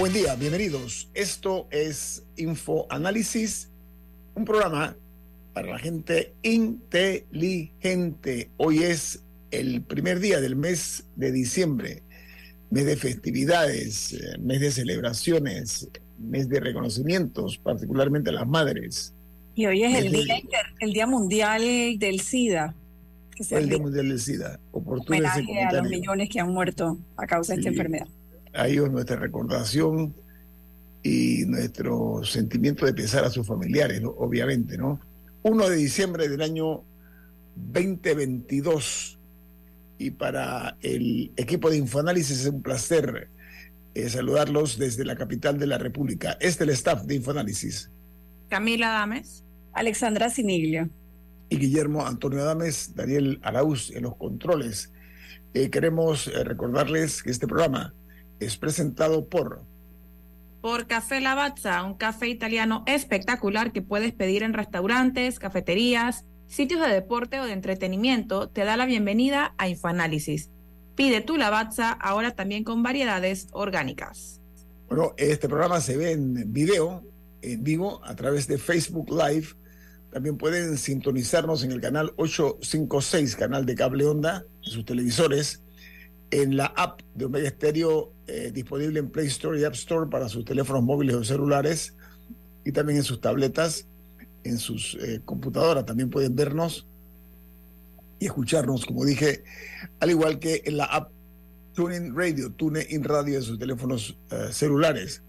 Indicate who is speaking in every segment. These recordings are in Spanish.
Speaker 1: Buen día, bienvenidos. Esto es Info Análisis, un programa para la gente inteligente. Hoy es el primer día del mes de diciembre, mes de festividades, eh, mes de celebraciones, mes de reconocimientos, particularmente a las madres.
Speaker 2: Y hoy es el día, el día mundial del SIDA.
Speaker 1: Que el Día Mundial del SIDA.
Speaker 2: Homenaje a los millones que han muerto a causa de esta enfermedad
Speaker 1: a ellos nuestra recordación y nuestro sentimiento de pesar a sus familiares, obviamente, ¿no? 1 de diciembre del año 2022 y para el equipo de Infoanálisis es un placer eh, saludarlos desde la capital de la República. Este es el staff de Infoanálisis.
Speaker 2: Camila Adames. Alexandra Siniglio.
Speaker 1: Y Guillermo Antonio Adames, Daniel Arauz en los controles. Eh, queremos eh, recordarles que este programa es presentado por...
Speaker 2: Por Café Lavazza, un café italiano espectacular que puedes pedir en restaurantes, cafeterías, sitios de deporte o de entretenimiento, te da la bienvenida a Infoanálisis. Pide tu Lavazza ahora también con variedades orgánicas.
Speaker 1: Bueno, este programa se ve en video, en vivo, a través de Facebook Live. También pueden sintonizarnos en el canal 856, canal de cable onda, en sus televisores en la app de Omega Stereo eh, disponible en Play Store y App Store para sus teléfonos móviles o celulares y también en sus tabletas, en sus eh, computadoras. También pueden vernos y escucharnos, como dije, al igual que en la app TuneIn Radio, TuneIn Radio en sus teléfonos eh, celulares.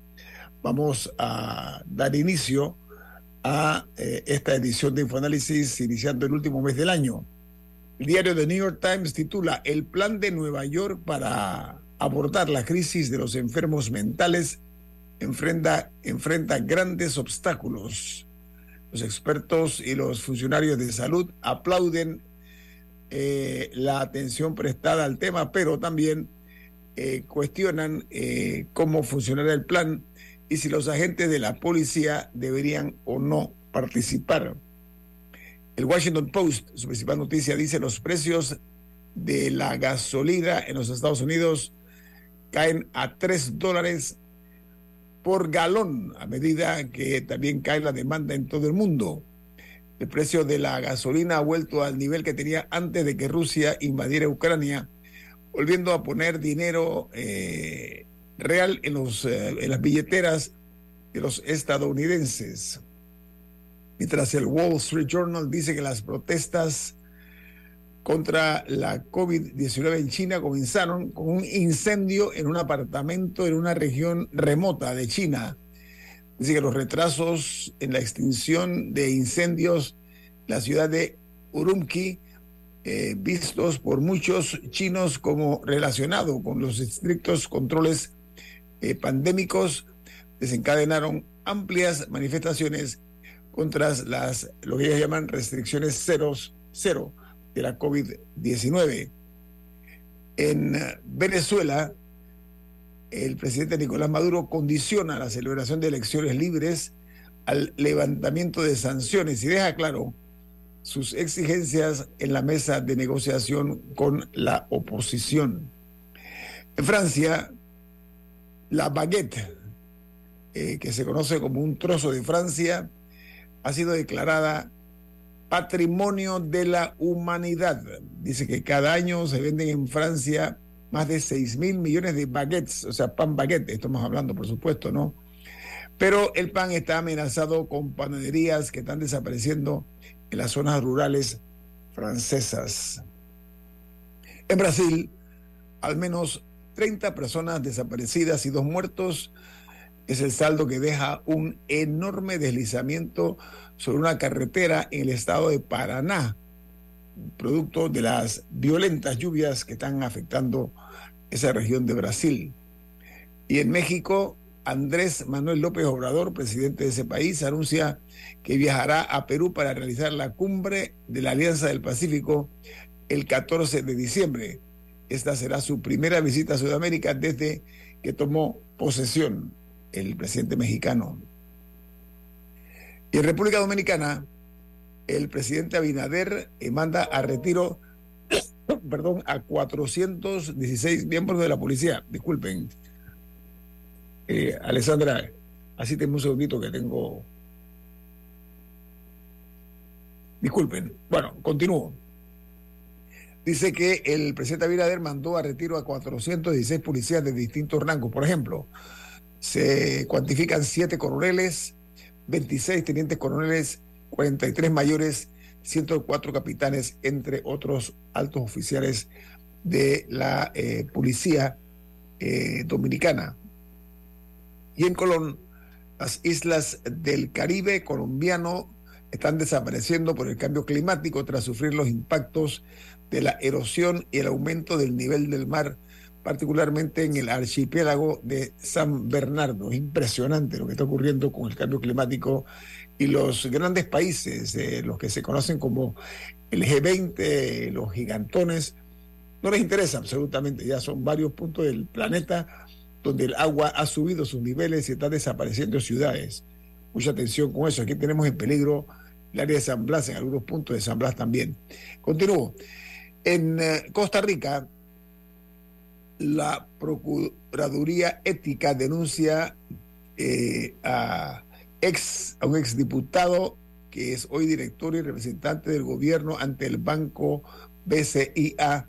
Speaker 1: Vamos a dar inicio a esta edición de Infoanálisis iniciando el último mes del año. El diario The New York Times titula El plan de Nueva York para abordar la crisis de los enfermos mentales enfrenta, enfrenta grandes obstáculos. Los expertos y los funcionarios de salud aplauden eh, la atención prestada al tema, pero también eh, cuestionan eh, cómo funcionará el plan y si los agentes de la policía deberían o no participar. El Washington Post, su principal noticia, dice los precios de la gasolina en los Estados Unidos caen a 3 dólares por galón a medida que también cae la demanda en todo el mundo. El precio de la gasolina ha vuelto al nivel que tenía antes de que Rusia invadiera Ucrania, volviendo a poner dinero eh, real en, los, eh, en las billeteras de los estadounidenses mientras el Wall Street Journal dice que las protestas contra la COVID-19 en China comenzaron con un incendio en un apartamento en una región remota de China. Dice que los retrasos en la extinción de incendios en la ciudad de Urumqi, eh, vistos por muchos chinos como relacionado con los estrictos controles eh, pandémicos, desencadenaron amplias manifestaciones contra las, lo que ellos llaman restricciones ceros, cero de la COVID-19. En Venezuela, el presidente Nicolás Maduro condiciona la celebración de elecciones libres al levantamiento de sanciones y deja claro sus exigencias en la mesa de negociación con la oposición. En Francia, la baguette, eh, que se conoce como un trozo de Francia, ha sido declarada Patrimonio de la Humanidad. Dice que cada año se venden en Francia más de 6 mil millones de baguettes, o sea, pan baguette, estamos hablando, por supuesto, ¿no? Pero el pan está amenazado con panaderías que están desapareciendo en las zonas rurales francesas. En Brasil, al menos 30 personas desaparecidas y dos muertos es el saldo que deja un enorme deslizamiento sobre una carretera en el estado de Paraná, producto de las violentas lluvias que están afectando esa región de Brasil. Y en México, Andrés Manuel López Obrador, presidente de ese país, anuncia que viajará a Perú para realizar la cumbre de la Alianza del Pacífico el 14 de diciembre. Esta será su primera visita a Sudamérica desde que tomó posesión el presidente mexicano. Y en República Dominicana, el presidente Abinader eh, manda a retiro, perdón, a 416 miembros de la policía. Disculpen. Eh, Alessandra, así tengo un segundito que tengo. Disculpen. Bueno, continúo. Dice que el presidente Abinader mandó a retiro a 416 policías de distintos rangos. Por ejemplo, se cuantifican 7 coroneles, 26 tenientes coroneles, 43 mayores, 104 capitanes, entre otros altos oficiales de la eh, policía eh, dominicana. Y en Colón, las islas del Caribe colombiano están desapareciendo por el cambio climático tras sufrir los impactos de la erosión y el aumento del nivel del mar, particularmente en el archipiélago de San Bernardo. Es impresionante lo que está ocurriendo con el cambio climático y los grandes países, eh, los que se conocen como el G20, los gigantones, no les interesa absolutamente. Ya son varios puntos del planeta donde el agua ha subido sus niveles y está desapareciendo ciudades. Mucha atención con eso. Aquí tenemos en peligro el área de San Blas, en algunos puntos de San Blas también. Continúo. En eh, Costa Rica, la Procuraduría Ética denuncia eh, a ex, a un exdiputado que es hoy director y representante del gobierno ante el banco BCIA.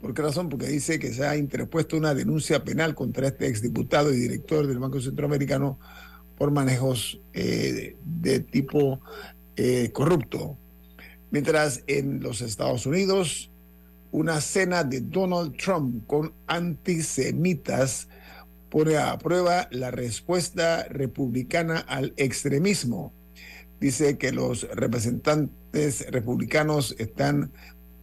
Speaker 1: ¿Por qué razón? Porque dice que se ha interpuesto una denuncia penal contra este exdiputado y director del Banco Centroamericano por manejos eh, de, tipo eh, corrupto. Mientras en los Estados Unidos, una cena de Donald Trump con antisemitas pone a prueba la respuesta republicana al extremismo. Dice que los representantes republicanos están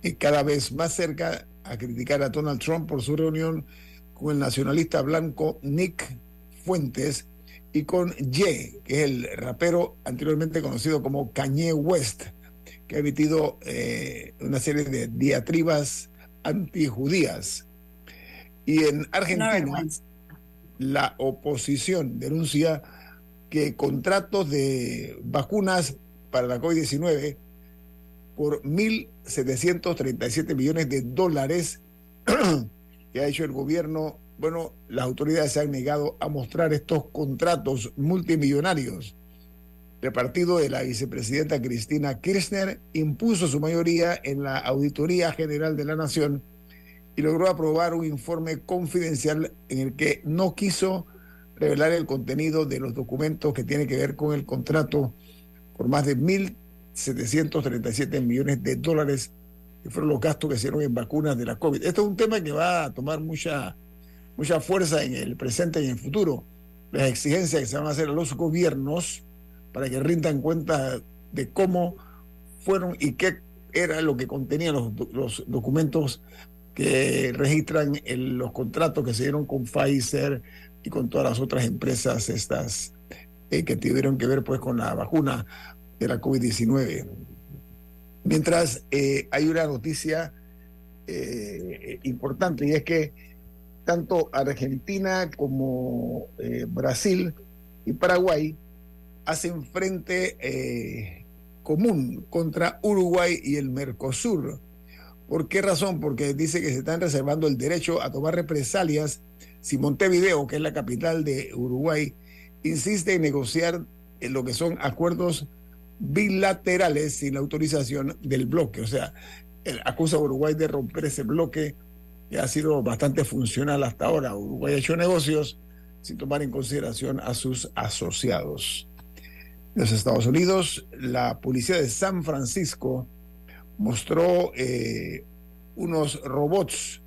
Speaker 1: eh, cada vez más cerca a criticar a Donald Trump por su reunión con el nacionalista blanco Nick Fuentes y con Ye, que es el rapero anteriormente conocido como Kanye West, que ha emitido eh, una serie de diatribas antijudías. Y en Argentina la oposición denuncia que contratos de vacunas para la COVID-19 por 1.737 millones de dólares que ha hecho el gobierno, bueno, las autoridades se han negado a mostrar estos contratos multimillonarios. El partido de la vicepresidenta Cristina Kirchner impuso su mayoría en la Auditoría General de la Nación y logró aprobar un informe confidencial en el que no quiso revelar el contenido de los documentos que tiene que ver con el contrato por más de 1.737 millones de dólares, que fueron los gastos que hicieron en vacunas de la COVID. Esto es un tema que va a tomar mucha, mucha fuerza en el presente y en el futuro. Las exigencias que se van a hacer a los gobiernos para que rindan cuenta de cómo fueron y qué era lo que contenían los, documentos que registran los contratos que se dieron con Pfizer y con todas las otras empresas estas eh, que tuvieron que ver pues con la vacuna de la COVID-19. Mientras eh, hay una noticia eh, importante y es que tanto Argentina como Brasil y Paraguay hacen frente común contra Uruguay y el Mercosur ¿Por qué razón? Porque dice que se están reservando el derecho a tomar represalias si Montevideo, que es la capital de Uruguay, insiste en negociar en lo que son acuerdos bilaterales sin la autorización del bloque. O sea, acusa a Uruguay de romper ese bloque que ha sido bastante funcional hasta ahora. Uruguay ha hecho negocios sin tomar en consideración a sus asociados. Los Estados Unidos, la policía de San Francisco mostró eh, unos robots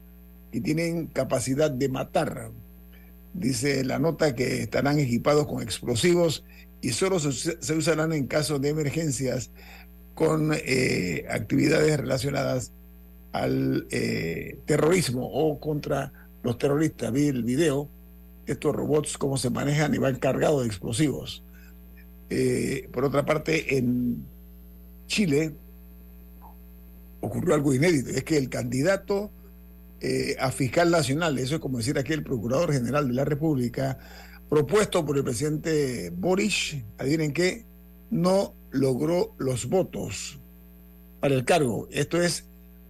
Speaker 1: que tienen capacidad de matar. Dice la nota que estarán equipados con explosivos y solo se, usarán en caso de emergencias con eh, actividades relacionadas al eh, terrorismo o contra los terroristas. Vi el video, estos robots, cómo se manejan y van cargados de explosivos. Eh, por otra parte, en Chile ocurrió algo inédito, es que el candidato a fiscal nacional, eso es como decir aquí el procurador general de la República, propuesto por el presidente Boris, adivinen que no logró los votos para el cargo. Esto es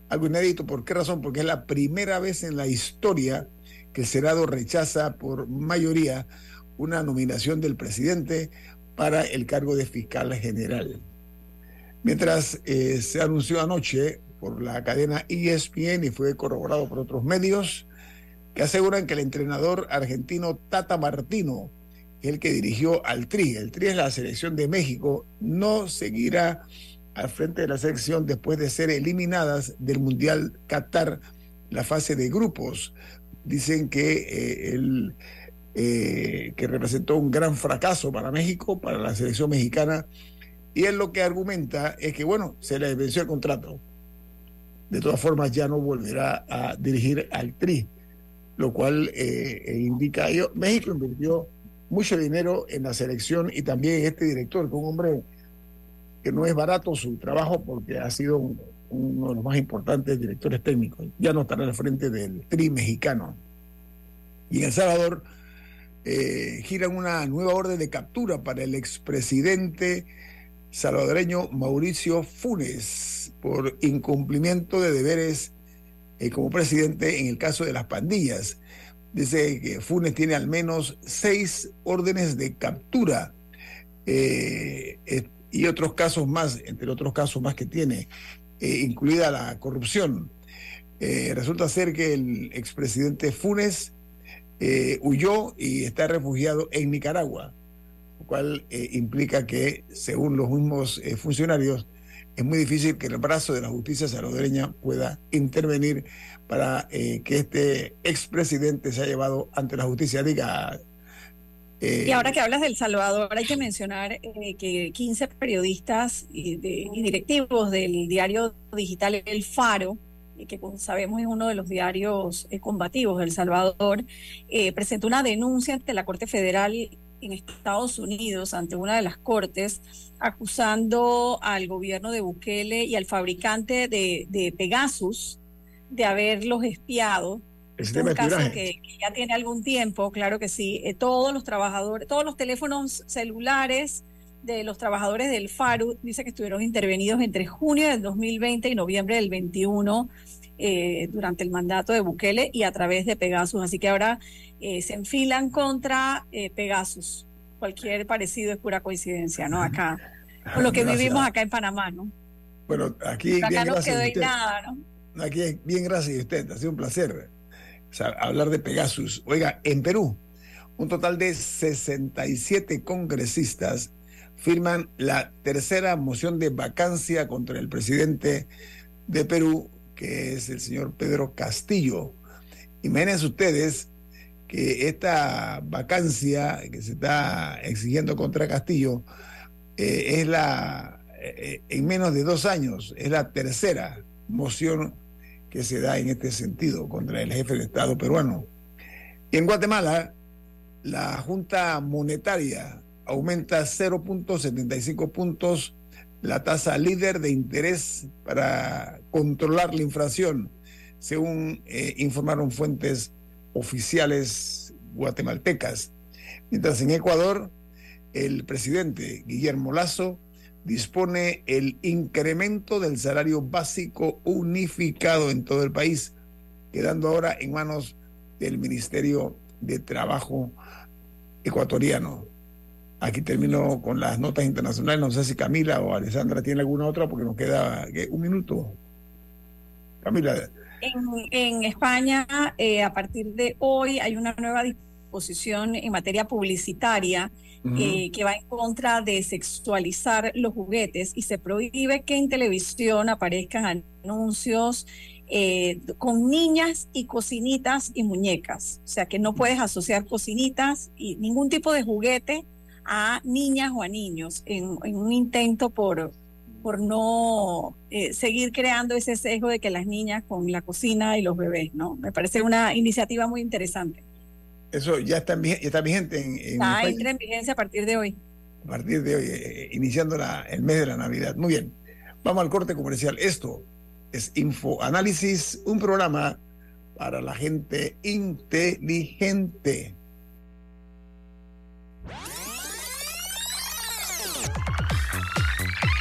Speaker 1: algo inédito. ¿Por qué razón? Porque es la primera vez en la historia que el Senado rechaza por mayoría una nominación del presidente para el cargo de fiscal general. Mientras eh, se anunció anoche por la cadena ESPN y fue corroborado por otros medios, que aseguran que el entrenador argentino Tata Martino, el que dirigió al Tri, el Tri es la selección de México, no seguirá al frente de la selección después de ser eliminadas del Mundial Qatar, la fase de grupos. Dicen que el eh, que representó un gran fracaso para México, para la selección mexicana, y él lo que argumenta es que, bueno, se le venció el contrato. De todas formas, ya no volverá a dirigir al Tri lo cual eh, eh, indica, yo, México invirtió mucho dinero en la selección y también en este director, que es un hombre que no es barato su trabajo porque ha sido uno de los más importantes directores técnicos. Ya no estará al frente del tri mexicano. Y en El Salvador eh, giran una nueva orden de captura para el expresidente salvadoreño Mauricio Funes por incumplimiento de deberes eh, como presidente en el caso de las pandillas. Dice que Funes tiene al menos seis órdenes de captura eh, eh, y otros casos más, entre otros casos más que tiene, incluida la corrupción. resulta ser que el expresidente Funes huyó y está refugiado en Nicaragua, lo cual implica que, según los mismos funcionarios, es muy difícil que el brazo de la justicia salvadoreña pueda intervenir para eh, que este expresidente sea llevado ante la justicia. Diga.
Speaker 3: Eh, y ahora que hablas del Salvador, hay que mencionar eh, que 15 periodistas y, directivos del diario digital El Faro, que como sabemos es uno de los diarios combativos del Salvador, presentó una denuncia ante la Corte Federal en Estados Unidos ante una de las cortes acusando al gobierno de Bukele y al fabricante de, Pegasus de haberlos espiado.
Speaker 1: Es un caso
Speaker 3: que, ya tiene algún tiempo, claro que sí. Eh, todos los trabajadores, todos los teléfonos celulares de los trabajadores del FARU dice que estuvieron intervenidos entre junio del 2020 y noviembre del 21 eh, durante el mandato de Bukele y a través de Pegasus. Así que ahora eh, se enfilan contra eh, Pegasus. Cualquier parecido es pura coincidencia, ¿no? Acá, con lo que vivimos acá en Panamá, ¿no?
Speaker 1: Bueno, aquí.
Speaker 3: acá no quedó nada, ¿no?
Speaker 1: Aquí, bien, gracias a usted. Ha sido un placer hablar de Pegasus. Oiga, en Perú, un total de 67 congresistas firman la tercera moción de vacancia contra el presidente de Perú, que es el señor Pedro Castillo. Imagínense ustedes que esta vacancia que se está exigiendo contra Castillo eh, es la, eh, en menos de dos años, es la tercera moción que se da en este sentido contra el jefe de Estado peruano. Y en Guatemala, la Junta Monetaria aumenta 0.75 puntos la tasa líder de interés para controlar la inflación, según eh, informaron fuentes oficiales guatemaltecas. Mientras en Ecuador, el presidente Guillermo Lazo dispone el incremento del salario básico unificado en todo el país, quedando ahora en manos del Ministerio de Trabajo ecuatoriano. Aquí termino con las notas internacionales. No sé si Camila o Alessandra tiene alguna otra porque nos queda un minuto. Camila.
Speaker 3: En, España, eh, a partir de hoy, hay una nueva disposición en materia publicitaria eh, que va en contra de sexualizar los juguetes y se prohíbe que en televisión aparezcan anuncios eh, con niñas y cocinitas y muñecas. O sea que no puedes asociar cocinitas y ningún tipo de juguete a niñas o a niños en, un intento por, por no eh, seguir creando ese sesgo de que las niñas con la cocina y los bebés, ¿no? Me parece una iniciativa muy interesante.
Speaker 1: Eso ya está, ya está vigente en, en
Speaker 3: entra en vigencia a partir de hoy.
Speaker 1: A partir de hoy, eh, iniciando el mes de la Navidad. Muy bien, vamos al corte comercial. Esto es Info Análisis, un programa para la gente inteligente.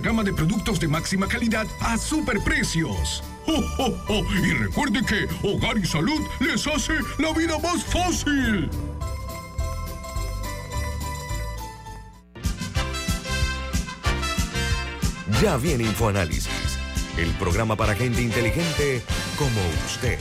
Speaker 4: gama de productos de máxima calidad a superprecios. ¡Oh, Y recuerde que Hogar y Salud les hace la vida más fácil.
Speaker 5: Ya viene InfoAnálisis, el programa para gente inteligente como usted.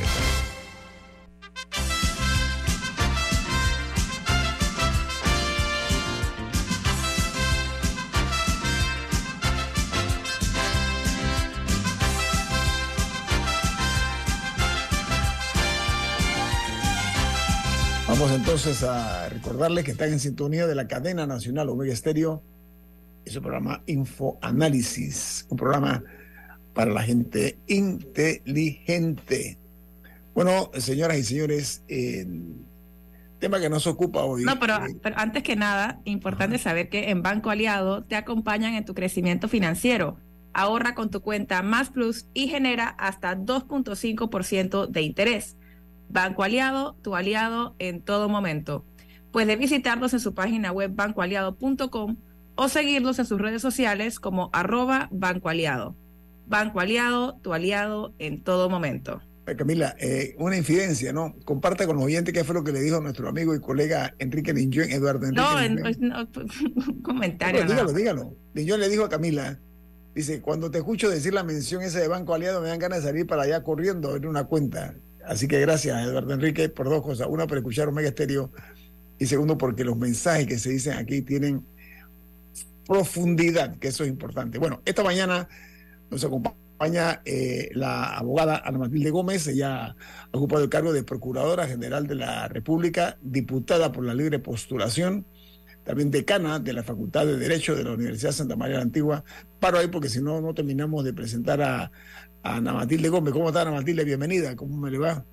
Speaker 1: Vamos entonces a recordarles que están en sintonía de la cadena nacional Omega Estéreo y su programa Info Análisis, un programa para la gente inteligente. Bueno, señoras y señores, tema que nos ocupa hoy.
Speaker 2: No, pero, pero antes que nada, importante saber que en Banco Aliado te acompañan en tu crecimiento financiero. Ahorra con tu cuenta Más Plus y genera hasta 2.5% de interés. Banco Aliado, tu aliado en todo momento. Puedes visitarlos en su página web bancoaliado.com o seguirlos en sus redes sociales como arroba Banco Aliado. Banco Aliado, tu aliado en todo momento.
Speaker 1: Camila, eh, una infidencia, ¿no? Comparta con los oyentes qué fue lo que le dijo nuestro amigo y colega Enrique Ninjón, Eduardo Enrique.
Speaker 2: No, no un comentario.
Speaker 1: dígalo, dígalo. Ninjón le dijo a Camila, dice, cuando te escucho decir la mención esa de Banco Aliado me dan ganas de salir para allá corriendo a ver una cuenta. Así que gracias, Eduardo Enrique, por dos cosas. Una, por escuchar Omega Estéreo. Y segundo, porque los mensajes que se dicen aquí tienen profundidad, que eso es importante. Bueno, esta mañana nos acompaña eh, la abogada Ana Matilde Gómez. Ella ha ocupado el cargo de Procuradora General de la República, diputada por la libre postulación, también decana de la Facultad de Derecho de la Universidad de Santa María la Antigua. Paro ahí porque si no, no terminamos de presentar a, Ana Matilde Gómez. ¿Cómo está Ana Matilde? Bienvenida, ¿cómo me le va?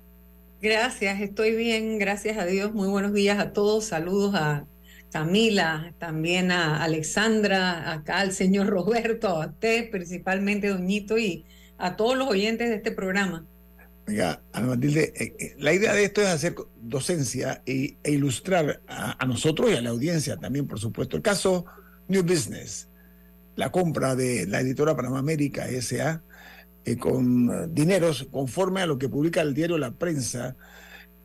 Speaker 6: Gracias, estoy bien, gracias a Dios. Muy buenos días a todos. Saludos a Camila, también a Alexandra, acá al señor Roberto, a usted, principalmente Doñito, y a todos los oyentes de este programa.
Speaker 1: Oiga, Ana Matilde, eh, eh, la idea de esto es hacer docencia e, ilustrar a, a, nosotros y a la audiencia también, por supuesto. El caso New Business, la compra de la editora Panamá América S.A., eh, con eh, dineros conforme a lo que publica el diario La Prensa.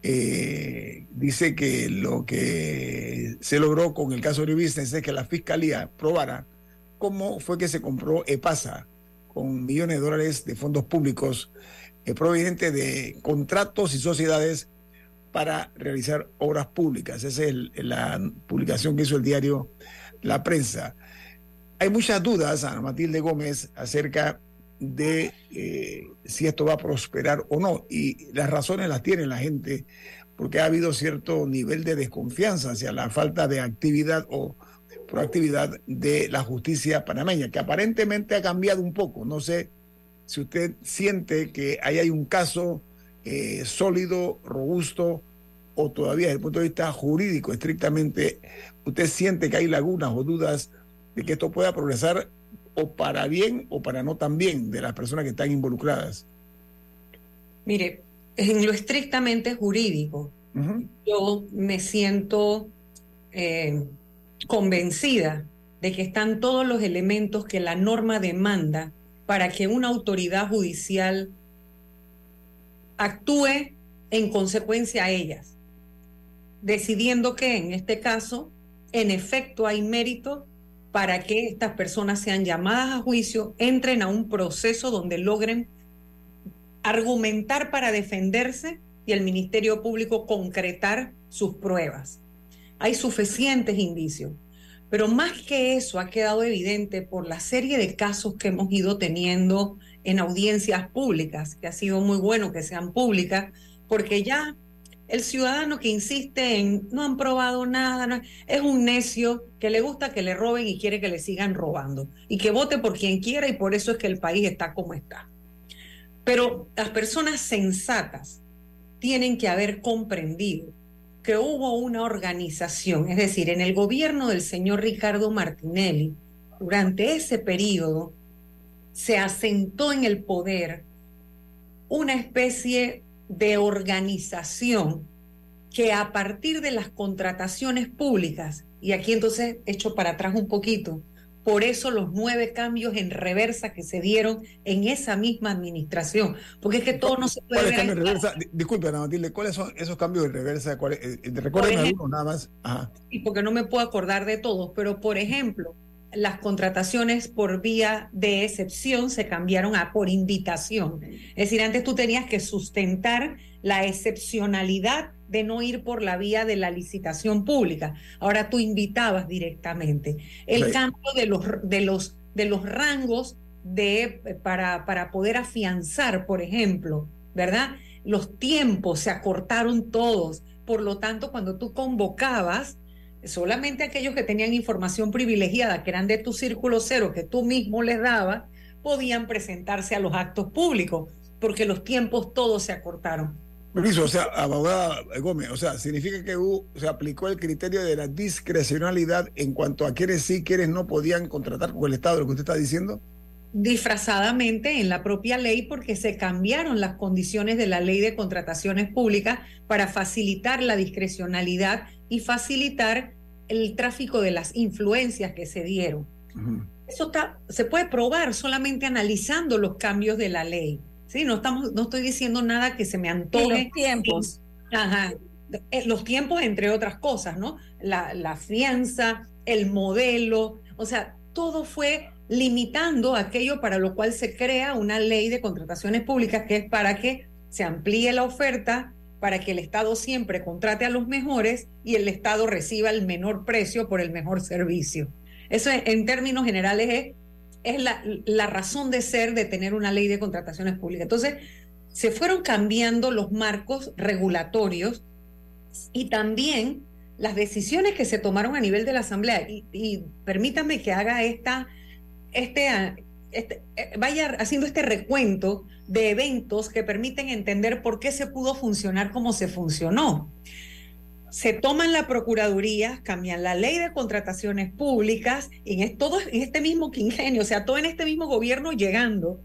Speaker 1: Eh, dice que lo que se logró con el caso de Business es que la fiscalía probara cómo fue que se compró EPASA con millones de dólares de fondos públicos provenientes de contratos y sociedades para realizar obras públicas. Esa es la publicación que hizo el diario La Prensa. Hay muchas dudas, Ana Matilde Gómez, acerca de eh, si esto va a prosperar o no. Y las razones las tiene la gente, porque ha habido cierto nivel de desconfianza hacia la falta de actividad o proactividad de la justicia panameña, que aparentemente ha cambiado un poco. No sé si usted siente que ahí hay un caso eh, sólido, robusto, o todavía desde el punto de vista jurídico, estrictamente, usted siente que hay lagunas o dudas de que esto pueda progresar o para bien o para no tan bien de las personas que están involucradas.
Speaker 6: Mire, en lo estrictamente jurídico, yo me siento eh, convencida de que están todos los elementos que la norma demanda para que una autoridad judicial actúe en consecuencia a ellas, decidiendo que en este caso, en efecto, hay mérito para que estas personas sean llamadas a juicio, entren a un proceso donde logren argumentar para defenderse y el Ministerio Público concretar sus pruebas. Hay suficientes indicios. Pero más que eso ha quedado evidente por la serie de casos que hemos ido teniendo en audiencias públicas, que ha sido muy bueno que sean públicas, porque ya el ciudadano que insiste en no han probado nada, es un necio que le gusta que le roben y quiere que le sigan robando y que vote por quien quiera y por eso es que el país está como está. Pero las personas sensatas tienen que haber comprendido que hubo una organización, es decir, en el gobierno del señor Ricardo Martinelli, durante ese periodo, se asentó en el poder una especie de organización que a partir de las contrataciones públicas, y aquí entonces echo para atrás un poquito, por eso los nueve cambios en reversa que se dieron en esa misma administración. Porque es que todo no se puede ver.
Speaker 1: En reversa? Disculpe, Ana Matilde, ¿cuáles son esos cambios en reversa? Eh, eh, recuerden algunos nada más.
Speaker 6: Y porque no me puedo acordar de todos, pero por ejemplo, las contrataciones por vía de excepción se cambiaron a por invitación. Es decir, antes tú tenías que sustentar la excepcionalidad de no ir por la vía de la licitación pública. Ahora tú invitabas directamente. El cambio de los, de los, de los rangos de, para, para poder afianzar, por ejemplo, ¿verdad? Los tiempos se acortaron todos. Por lo tanto, cuando tú convocabas, solamente aquellos que tenían información privilegiada, que eran de tu círculo cero, que tú mismo les dabas, podían presentarse a los actos públicos, porque los tiempos todos se acortaron.
Speaker 1: Permiso, o sea, abogada Gómez, o sea, significa que se aplicó el criterio de la discrecionalidad en cuanto a quienes sí, quienes no podían contratar con el Estado, lo que usted está diciendo.
Speaker 6: Disfrazadamente en la propia ley porque se cambiaron las condiciones de la ley de contrataciones públicas para facilitar la discrecionalidad y facilitar el tráfico de las influencias que se dieron. Eso está, se puede probar solamente analizando los cambios de la ley. Sí, no estamos, no estoy diciendo nada que se me antoje.
Speaker 3: los tiempos.
Speaker 6: Ajá. Eh, los tiempos, entre otras cosas, ¿no? La, la fianza, el modelo, o sea, todo fue limitando aquello para lo cual se crea una ley de contrataciones públicas que es para que se amplíe la oferta, para que el Estado siempre contrate a los mejores y el Estado reciba el menor precio por el mejor servicio. Eso en términos generales es la, razón de ser de tener una ley de contrataciones públicas. Entonces, se fueron cambiando los marcos regulatorios y también las decisiones que se tomaron a nivel de la Asamblea. Y, permítanme que haga esta, este, este, eh, vaya haciendo este recuento de eventos que permiten entender por qué se pudo funcionar como se funcionó se toman la Procuraduría, cambian la ley de contrataciones públicas, en, todo en este mismo quingenio, o sea, todo en este mismo gobierno llegando,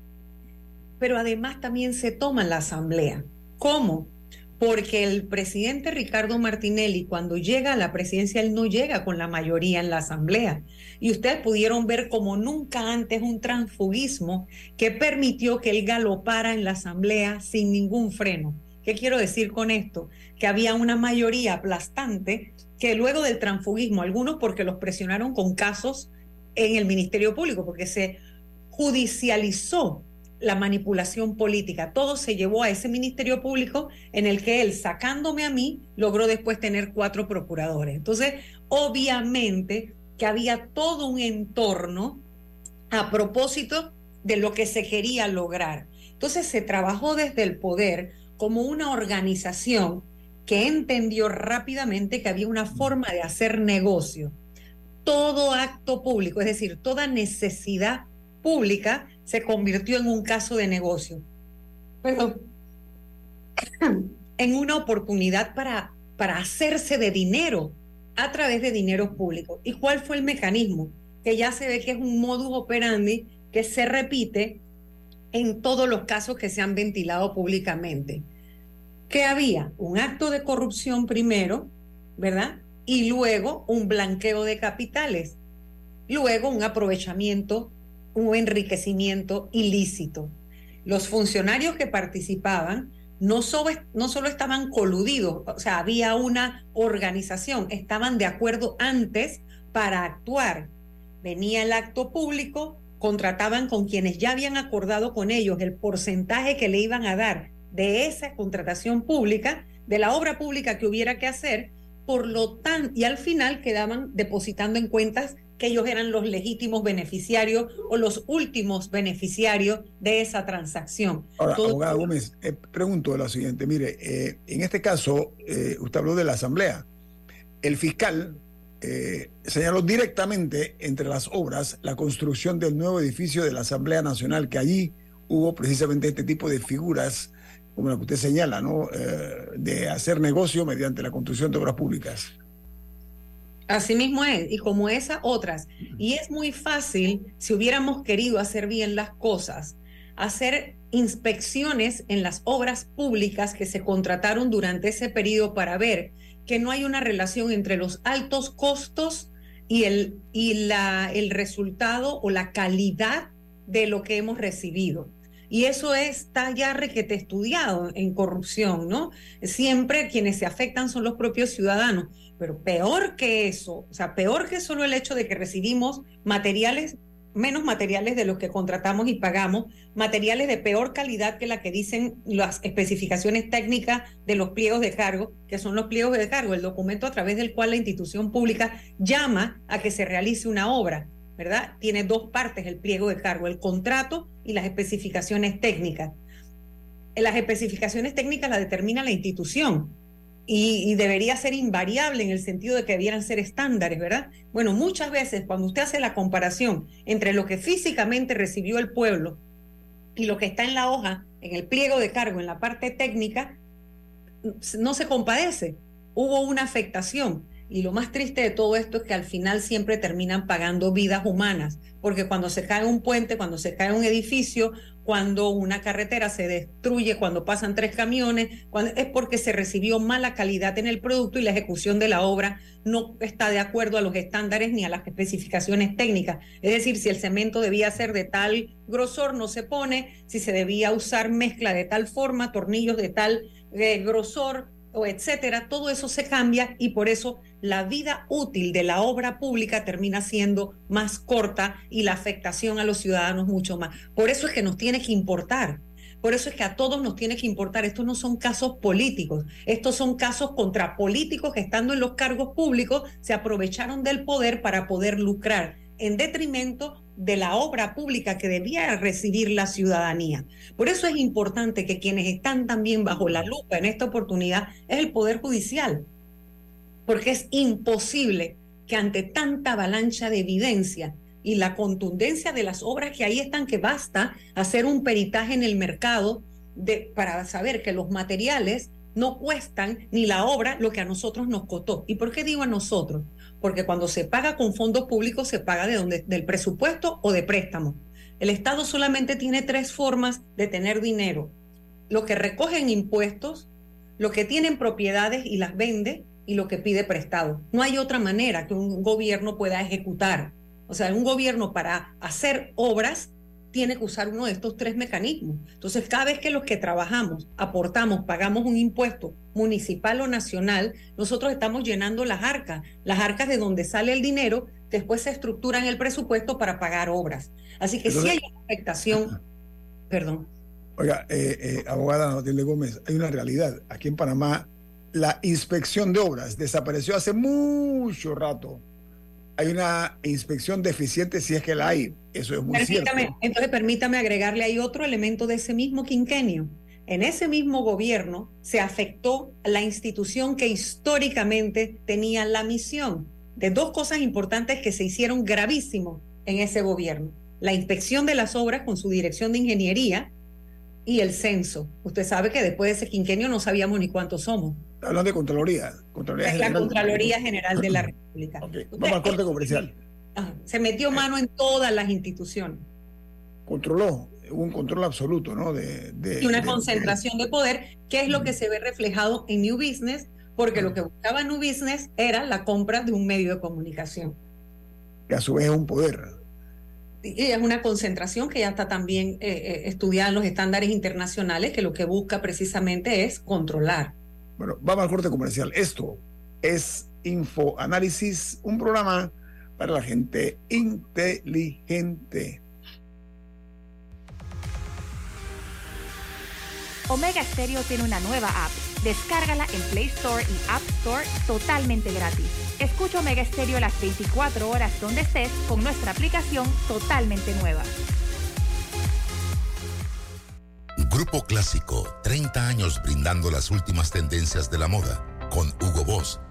Speaker 6: pero además también se toma la Asamblea. ¿Cómo? Porque el presidente Ricardo Martinelli, cuando llega a la presidencia, él no llega con la mayoría en la Asamblea. Y ustedes pudieron ver como nunca antes un transfugismo que permitió que él galopara en la Asamblea sin ningún freno. ¿Qué quiero decir con esto? Que había una mayoría aplastante que luego del transfugismo, algunos porque los presionaron con casos en el Ministerio Público, porque se judicializó la manipulación política. Todo se llevó a ese Ministerio Público en el que él, sacándome a mí, logró después tener cuatro procuradores. Entonces, obviamente que había todo un entorno a propósito de lo que se quería lograr. Entonces se trabajó desde el poder como una organización que entendió rápidamente que había una forma de hacer negocio. Todo acto público, es decir, toda necesidad pública se convirtió en un caso de negocio. Perdón. en una oportunidad para, para hacerse de dinero a través de dinero público. ¿Y cuál fue el mecanismo? Que ya se ve que es un modus operandi que se repite en todos los casos que se han ventilado públicamente. Que había un acto de corrupción primero, ¿verdad? Y luego un blanqueo de capitales. Luego un aprovechamiento, un enriquecimiento ilícito. Los funcionarios que participaban no solo, no solo estaban coludidos, o sea, había una organización, estaban de acuerdo antes para actuar. Venía el acto público, contrataban con quienes ya habían acordado con ellos el porcentaje que le iban a dar de esa contratación pública, de la obra pública que hubiera que hacer, por lo tanto, y al final quedaban depositando en cuentas que ellos eran los legítimos beneficiarios o los últimos beneficiarios de esa transacción.
Speaker 1: Ahora, abogada Gómez, eh, pregunto lo siguiente, mire, eh, en este caso, eh, usted habló de la asamblea. El fiscal eh, señaló directamente entre las obras la construcción del nuevo edificio de la Asamblea Nacional, que allí hubo precisamente este tipo de figuras, como la que usted señala, ¿no? Eh, de hacer negocio mediante la construcción de obras públicas.
Speaker 6: Así mismo es, y como esas otras. Y es muy fácil, si hubiéramos querido hacer bien las cosas, hacer inspecciones en las obras públicas que se contrataron durante ese periodo para ver que no hay una relación entre los altos costos y el, y la, el resultado o la calidad de lo que hemos recibido. Y eso está ya requete estudiado en corrupción, ¿no? Siempre quienes se afectan son los propios ciudadanos. Pero peor que eso, o sea, peor que solo el hecho de que recibimos materiales menos materiales de los que contratamos y pagamos, materiales de peor calidad que la que dicen las especificaciones técnicas de los pliegos de cargo, que son los pliegos de cargo, el documento a través del cual la institución pública llama a que se realice una obra, ¿verdad? Tiene dos partes el pliego de cargo, el contrato y las especificaciones técnicas. Las especificaciones técnicas las determina la institución, y, debería ser invariable en el sentido de que debieran ser estándares, ¿verdad? Bueno, muchas veces cuando usted hace la comparación entre lo que físicamente recibió el pueblo y lo que está en la hoja, en el pliego de cargo, en la parte técnica, no se compadece. Hubo una afectación. Y lo más triste de todo esto es que al final siempre terminan pagando vidas humanas, porque cuando se cae un puente, cuando se cae un edificio, cuando una carretera se destruye, cuando pasan tres camiones, cuando, es porque se recibió mala calidad en el producto y la ejecución de la obra no está de acuerdo a los estándares ni a las especificaciones técnicas. Es decir, si el cemento debía ser de tal grosor, no se pone, si se debía usar mezcla de tal forma, tornillos de tal eh, grosor, o etcétera, todo eso se cambia y por eso la vida útil de la obra pública termina siendo más corta y la afectación a los ciudadanos mucho más. Por eso es que nos tiene que importar. Por eso es que a todos nos tiene que importar. Estos no son casos políticos, estos son casos contra políticos que estando en los cargos públicos se aprovecharon del poder para poder lucrar en detrimento de la obra pública que debía recibir la ciudadanía. Por eso es importante que quienes están también bajo la lupa en esta oportunidad es el Poder Judicial, porque es imposible que ante tanta avalancha de evidencia y la contundencia de las obras que ahí están, que basta hacer un peritaje en el mercado de, para saber que los materiales no cuestan ni la obra lo que a nosotros nos costó. ¿Y por qué digo a nosotros? Porque cuando se paga con fondos públicos se paga de donde, del presupuesto o de préstamo. El Estado solamente tiene tres formas de tener dinero. Lo que recogen impuestos, lo que tienen propiedades y las vende y lo que pide prestado. No hay otra manera que un gobierno pueda ejecutar. O sea, un gobierno para hacer obras tiene que usar uno de estos tres mecanismos. Entonces, cada vez que los que trabajamos, aportamos, pagamos un impuesto municipal o nacional, nosotros estamos llenando las arcas, las arcas de donde sale el dinero, después se estructuran el presupuesto para pagar obras. Así que si hay una afectación, perdón.
Speaker 1: Oiga, eh, eh, abogada Matilde Gómez, hay una realidad. Aquí en Panamá, la inspección de obras desapareció hace mucho rato hay una inspección deficiente si es que la hay. Eso es muy
Speaker 6: permítame,
Speaker 1: cierto.
Speaker 6: Entonces, permítame agregarle ahí otro elemento de ese mismo quinquenio. En ese mismo gobierno se afectó la institución que históricamente tenía la misión de dos cosas importantes que se hicieron gravísimo en ese gobierno. La inspección de las obras con su dirección de ingeniería y el censo. Usted sabe que después de ese quinquenio no sabíamos ni cuántos somos.
Speaker 1: Hablando de Contraloría.
Speaker 6: Contraloría la Contraloría General de la República.
Speaker 1: Vamos al corte comercial.
Speaker 6: Se metió mano en todas las instituciones.
Speaker 1: Controló. un control absoluto, ¿no? De,
Speaker 6: y una concentración de, poder, que es lo que se ve reflejado en New Business, porque lo que buscaba New Business era la compra de un medio de comunicación.
Speaker 1: Que a su vez es un poder.
Speaker 6: Y es una concentración que ya está también eh, eh, estudiada en los estándares internacionales, que lo que busca precisamente es controlar.
Speaker 1: Bueno, vamos al corte comercial. Esto es Info Análisis, un programa para la gente inteligente.
Speaker 7: Omega Stereo tiene una nueva app. Descárgala en Play Store y App Store totalmente gratis. Escucha Omega Stereo las 24 horas donde estés con nuestra aplicación totalmente nueva.
Speaker 8: Grupo Clásico, 30 años brindando las últimas tendencias de la moda. Con Hugo Boss,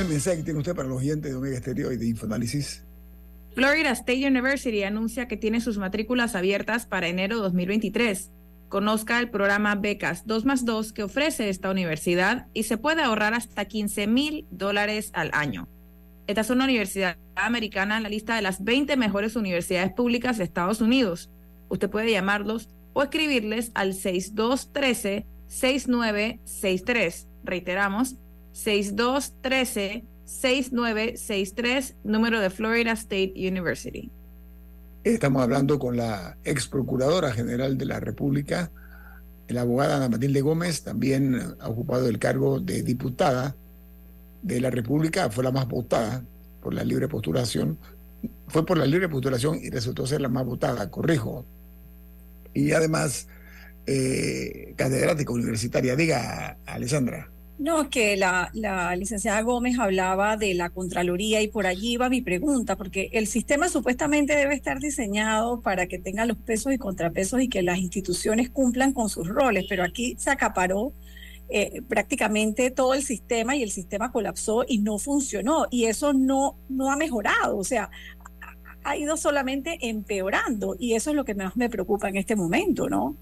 Speaker 1: El mensaje que tiene usted para los oyentes de Omega Estéreo y de Infoanálisis?
Speaker 2: Florida State University anuncia que tiene sus matrículas abiertas para enero 2023. Conozca el programa Becas 2 más 2 que ofrece esta universidad y se puede ahorrar hasta 15 mil dólares al año. Esta es una universidad americana en la lista de las 20 mejores universidades públicas de Estados Unidos. Usted puede llamarlos o escribirles al 6213-6963. Reiteramos, 6213-6963, número de Florida State University.
Speaker 1: Estamos hablando con la ex procuradora general de la República, la abogada Ana Matilde Gómez, también ha ocupado el cargo de diputada de la República, fue la más votada por la libre postulación, fue por la libre postulación y resultó ser la más votada, corrijo. Y además, eh, catedrática universitaria. Diga, Alessandra.
Speaker 3: No, que la, licenciada Gómez hablaba de la Contraloría y por allí iba mi pregunta, porque el sistema supuestamente debe estar diseñado para que tenga los pesos y contrapesos y que las instituciones cumplan con sus roles, pero aquí se acaparó eh, prácticamente todo el sistema y el sistema colapsó y no funcionó y eso no, no ha mejorado, o sea, ha ido solamente empeorando y eso es lo que más me preocupa en este momento, ¿no?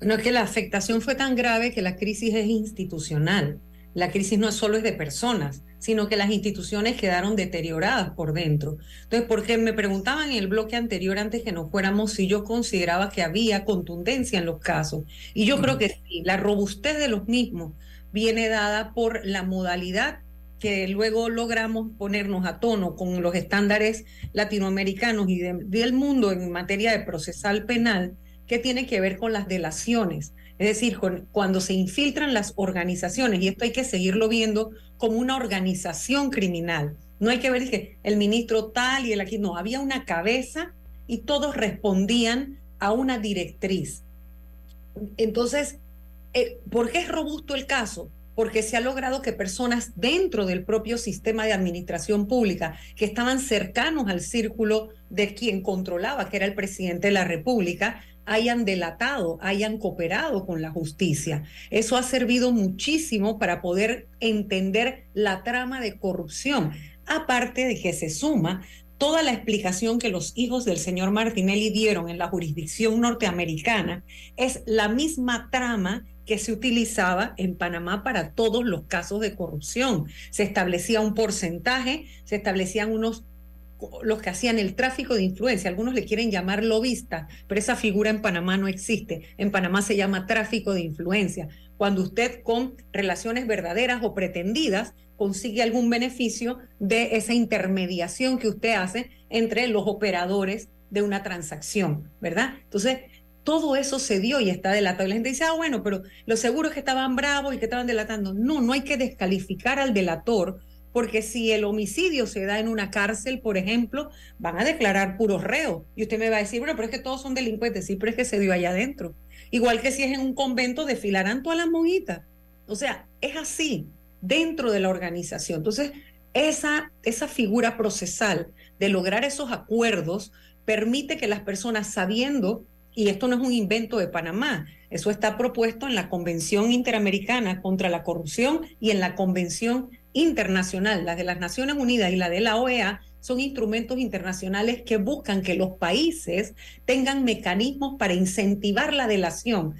Speaker 6: No es que la afectación fue tan grave que la crisis es institucional la crisis no solo es de personas, sino que las instituciones quedaron deterioradas por dentro. Entonces, porque me preguntaban en el bloque anterior, antes que nos fuéramos, si yo consideraba que había contundencia en los casos. Y yo creo que sí, la robustez de los mismos viene dada por la modalidad que luego logramos ponernos a tono con los estándares latinoamericanos y del mundo en materia de procesal penal, que tiene que ver con las delaciones. Es decir, cuando se infiltran las organizaciones, y esto hay que seguirlo viendo como una organización criminal. No hay que ver que el ministro tal y el aquí, no, había una cabeza y todos respondían a una directriz. Entonces, eh, ¿por qué es robusto el caso? Porque se ha logrado que personas dentro del propio sistema de administración pública, que estaban cercanos al círculo de quien controlaba, que era el presidente de la República, hayan delatado, hayan cooperado con la justicia. Eso ha servido muchísimo para poder entender la trama de corrupción, aparte de que se suma toda la explicación que los hijos del señor Martinelli dieron en la jurisdicción norteamericana, es la misma trama que se utilizaba en Panamá para todos los casos de corrupción. Se establecía un porcentaje, se establecían unos los que hacían el tráfico de influencia. Algunos le quieren llamar lobista, pero esa figura en Panamá no existe. En Panamá se llama tráfico de influencia. Cuando usted con relaciones verdaderas o pretendidas consigue algún beneficio de esa intermediación que usted hace entre los operadores de una transacción, ¿verdad? Entonces, todo eso se dio y está delatado. La gente dice, ah, bueno, pero los seguros que estaban bravos y que estaban delatando. No, no hay que descalificar al delator, porque si el homicidio se da en una cárcel, por ejemplo, van a declarar puros reos. Y usted me va a decir, bueno, pero es que todos son delincuentes. Sí, pero es que se dio allá adentro. Igual que si es en un convento, desfilarán todas las monjitas. O sea, es así, dentro de la organización. Entonces, esa, esa figura procesal de lograr esos acuerdos permite que las personas, sabiendo, y esto no es un invento de Panamá, eso está propuesto en la Convención Interamericana contra la Corrupción y en la Convención Internacional, la de las Naciones Unidas y la de la OEA, son instrumentos internacionales que buscan que los países tengan mecanismos para incentivar la delación.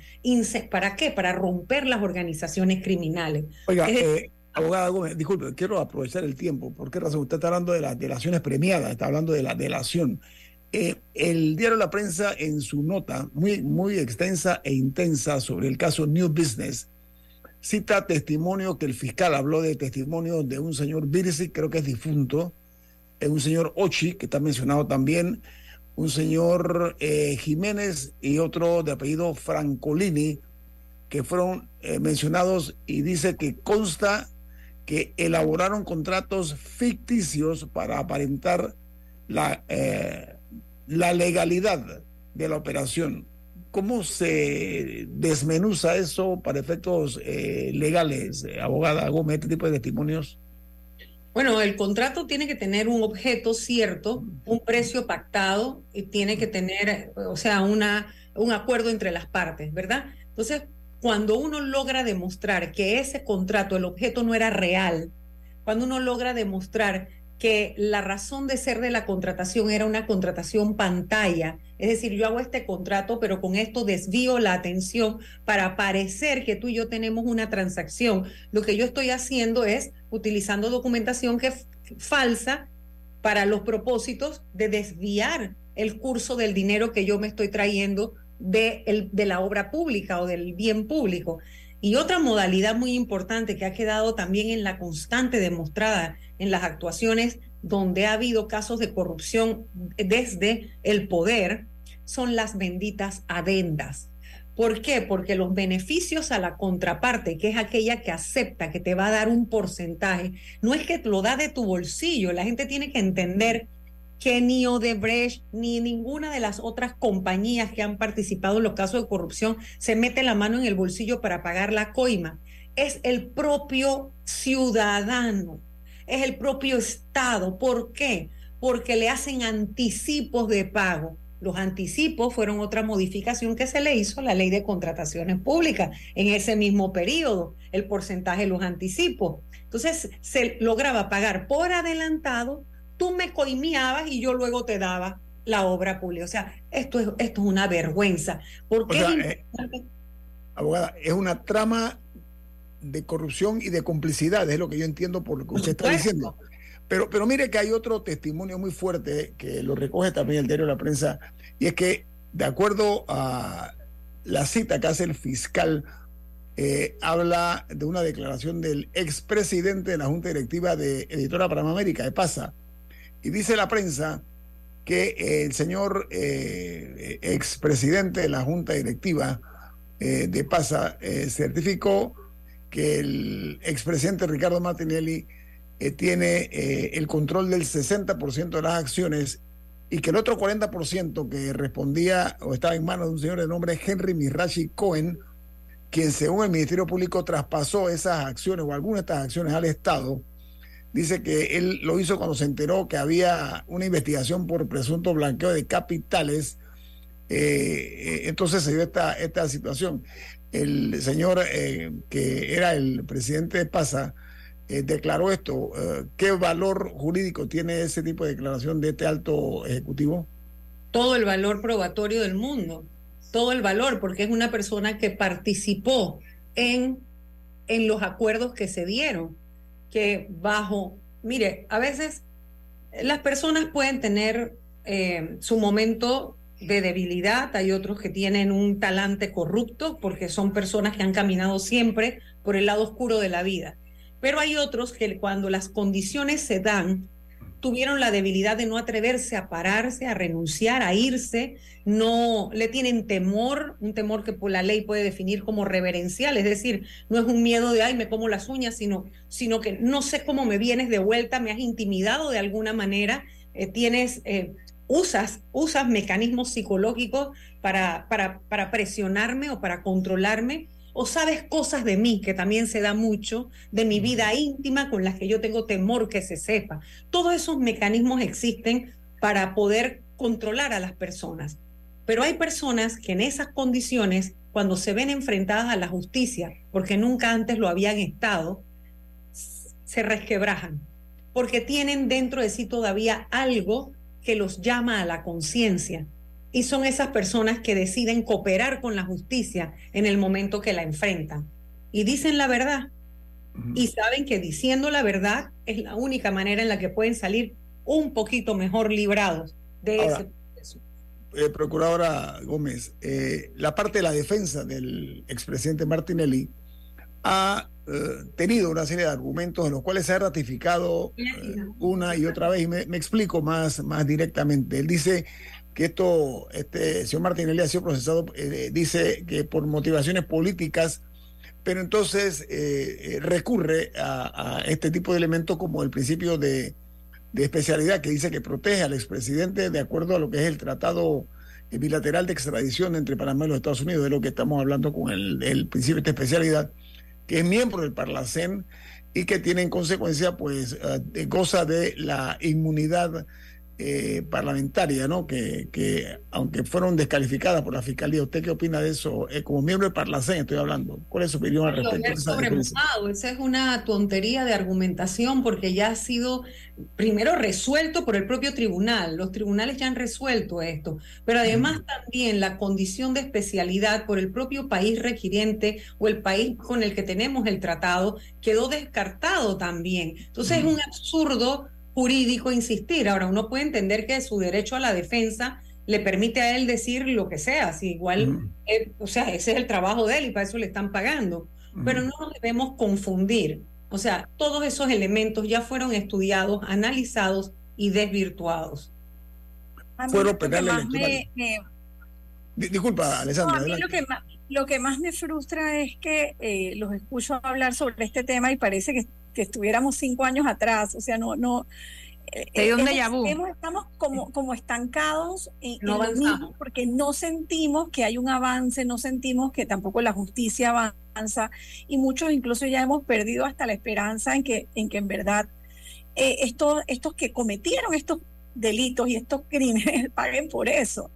Speaker 6: ¿Para qué? Para romper las organizaciones criminales.
Speaker 1: Oiga, eh, abogada Gómez, disculpe, quiero aprovechar el tiempo. ¿Por qué razón? Usted está hablando de las delaciones premiadas, está hablando de la delación. Eh, el diario La Prensa, en su nota muy, muy extensa e intensa sobre el caso New Business, cita testimonio que el fiscal habló de testimonio de un señor Birsi, creo que es difunto, un señor Ochi, que está mencionado también, un señor eh, Jiménez y otro de apellido Francolini, que fueron eh, mencionados y dice que consta que elaboraron contratos ficticios para aparentar la, eh, la legalidad de la operación. ¿Cómo se desmenuza eso para efectos legales, abogada Gómez, este tipo de testimonios?
Speaker 6: Bueno, el contrato tiene que tener un objeto cierto, un precio pactado y tiene que tener, o sea, una, un acuerdo entre las partes, ¿verdad? Entonces, cuando uno logra demostrar que ese contrato, el objeto no era real, cuando uno logra demostrar que la razón de ser de la contratación era una contratación pantalla. Es decir, yo hago este contrato, pero con esto desvío la atención para parecer que tú y yo tenemos una transacción. Lo que yo estoy haciendo es utilizando documentación que es falsa para los propósitos de desviar el curso del dinero que yo me estoy trayendo de, la obra pública o del bien público. Y otra modalidad muy importante que ha quedado también en la constante demostrada en las actuaciones donde ha habido casos de corrupción desde el poder son las benditas adendas. ¿Por qué? Porque los beneficios a la contraparte, que es aquella que acepta que te va a dar un porcentaje, no es que lo da de tu bolsillo. La gente tiene que entender que ni Odebrecht ni ninguna de las otras compañías que han participado en los casos de corrupción se mete la mano en el bolsillo para pagar la coima. Es el propio ciudadano, es el propio Estado. ¿Por qué? Porque le hacen anticipos de pago. Los anticipos fueron otra modificación que se le hizo a la ley de contrataciones públicas en ese mismo periodo, el porcentaje de los anticipos. Entonces se lograba pagar por adelantado tú me coimiabas y yo luego te daba la obra pública. O sea, esto es, esto es una vergüenza. Porque
Speaker 1: eh, abogada, es una trama de corrupción y de complicidad, es lo que yo entiendo por lo que usted está diciendo. Pero, pero mire que hay otro testimonio muy fuerte que lo recoge también el diario de la prensa, y es que, de acuerdo a la cita que hace el fiscal, eh, habla de una declaración del expresidente de la Junta Directiva de Editora Panamérica, de PASA, y dice la prensa que el señor eh, expresidente de la Junta Directiva eh, de PASA eh, certificó que el expresidente Ricardo Martinelli tiene el control del 60% de las acciones y que el otro 40% que respondía o estaba en manos de un señor de nombre Henry Mirashi Cohen, quien según el Ministerio Público traspasó esas acciones o algunas de estas acciones al Estado, dice que él lo hizo cuando se enteró que había una investigación por presunto blanqueo de capitales. Eh, eh, entonces se dio esta, esta situación. El señor eh, que era el presidente de PASA declaró esto. ¿Qué valor jurídico tiene ese tipo de declaración de este alto ejecutivo?
Speaker 6: Todo el valor probatorio del mundo, todo el valor, porque es una persona que participó en, en los acuerdos que se dieron que bajo, mire, a veces las personas pueden tener eh, su momento de debilidad, hay otros que tienen un talante corrupto porque son personas que han caminado siempre por el lado oscuro de la vida. Pero hay otros que cuando las condiciones se dan, tuvieron la debilidad de no atreverse a pararse, a renunciar, a irse, no le tienen temor, un temor que por la ley puede definir como reverencial, es decir, no es un miedo de ay, me como las uñas, sino, sino que no sé cómo me vienes de vuelta, me has intimidado de alguna manera, eh, tienes, eh, usas, usas mecanismos psicológicos para, para, para presionarme o para controlarme o sabes cosas de mí, que también se da mucho, de mi vida íntima con las que yo tengo temor que se sepa. Todos esos mecanismos existen para poder controlar a las personas. Pero hay personas que en esas condiciones, cuando se ven enfrentadas a la justicia, porque nunca antes lo habían estado, se resquebrajan, porque tienen dentro de sí todavía algo que los llama a la conciencia y son esas personas que deciden cooperar con la justicia en el momento que la enfrentan. Y dicen la verdad. Y saben que diciendo la verdad es la única manera en la que pueden salir un poquito mejor librados de ese proceso.
Speaker 1: Eh, Procuradora Gómez, eh, la parte de la defensa del expresidente Martinelli ha eh, tenido una serie de argumentos en los cuales se ha ratificado una y otra vez. Y me, me, explico más, más directamente. Él dice que esto, este señor Martinelli ha sido procesado, eh, dice que por motivaciones políticas, pero entonces eh, eh, recurre a, este tipo de elementos como el principio de, especialidad que dice que protege al expresidente de acuerdo a lo que es el tratado bilateral de extradición entre Panamá y los Estados Unidos, de lo que estamos hablando con el, el principio de especialidad, que es miembro del Parlacén y que tiene en consecuencia, pues, goza de la inmunidad eh, parlamentaria, ¿no? Que, que, aunque fueron descalificadas por la fiscalía, ¿usted qué opina de eso? Eh, como miembro de Parlacén estoy hablando. ¿Cuál es su opinión al respecto?
Speaker 6: esa es una tontería de argumentación porque ya ha sido primero resuelto por el propio tribunal. Los tribunales ya han resuelto esto, pero además también la condición de especialidad por el propio país requiriente o el país con el que tenemos el tratado quedó descartado también. Entonces es un absurdo jurídico insistir. Ahora, uno puede entender que su derecho a la defensa le permite a él decir lo que sea, si igual, o sea, ese es el trabajo de él y para eso le están pagando. Pero no nos debemos confundir. O sea, todos esos elementos ya fueron estudiados, analizados y desvirtuados.
Speaker 1: Fueron Disculpa, Alessandra.
Speaker 3: lo, que más, lo que más me frustra es que eh, los escucho hablar sobre este tema y parece que que estuviéramos cinco años atrás, o sea, no, no.
Speaker 2: Eh,
Speaker 3: estamos como, como estancados y no mismo porque no sentimos que hay un avance, no sentimos que tampoco la justicia avanza y muchos incluso ya hemos perdido hasta la esperanza en que en, que en verdad eh, estos, estos que cometieron estos delitos y estos crímenes paguen por eso.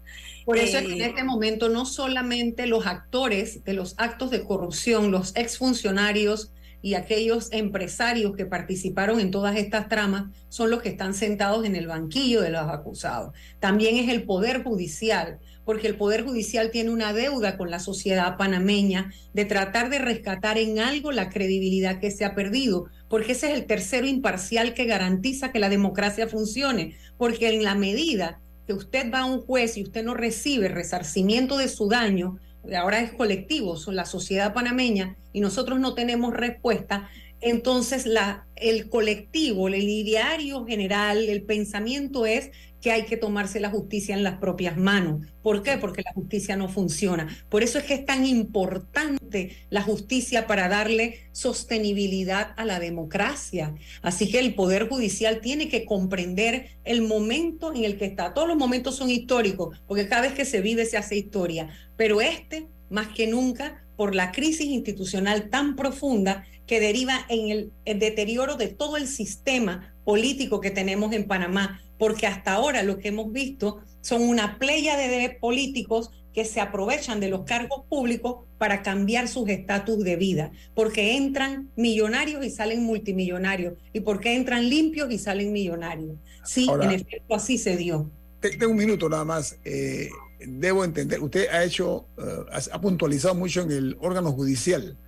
Speaker 6: Por eso es que en eh, este momento no solamente los actores de los actos de corrupción, los exfuncionarios, y aquellos empresarios que participaron en todas estas tramas son los que están sentados en el banquillo de los acusados. También es el Poder Judicial, porque el Poder Judicial tiene una deuda con la sociedad panameña de tratar de rescatar en algo la credibilidad que se ha perdido, porque ese es el tercero imparcial que garantiza que la democracia funcione, porque en la medida que usted va a un juez y usted no recibe resarcimiento de su daño, ahora es colectivo, la sociedad panameña, y nosotros no tenemos respuesta, entonces la, el colectivo, el ideario general, el pensamiento es que hay que tomarse la justicia en las propias manos. ¿Por qué? Porque la justicia no funciona. Por eso es que es tan importante la justicia para darle sostenibilidad a la democracia. Así que el Poder Judicial tiene que comprender el momento en el que está. Todos los momentos son históricos, porque cada vez que se vive se hace historia. Pero este, más que nunca, por la crisis institucional tan profunda que deriva en el, deterioro de todo el sistema político que tenemos en Panamá, porque hasta ahora lo que hemos visto son una playa de políticos que se aprovechan de los cargos públicos para cambiar sus estatus de vida, porque entran millonarios y salen multimillonarios, y porque entran limpios y salen millonarios. Sí, en efecto, así se dio.
Speaker 1: Tengo un minuto nada más. Eh, debo entender, usted ha hecho, eh, ha puntualizado mucho en el órgano judicial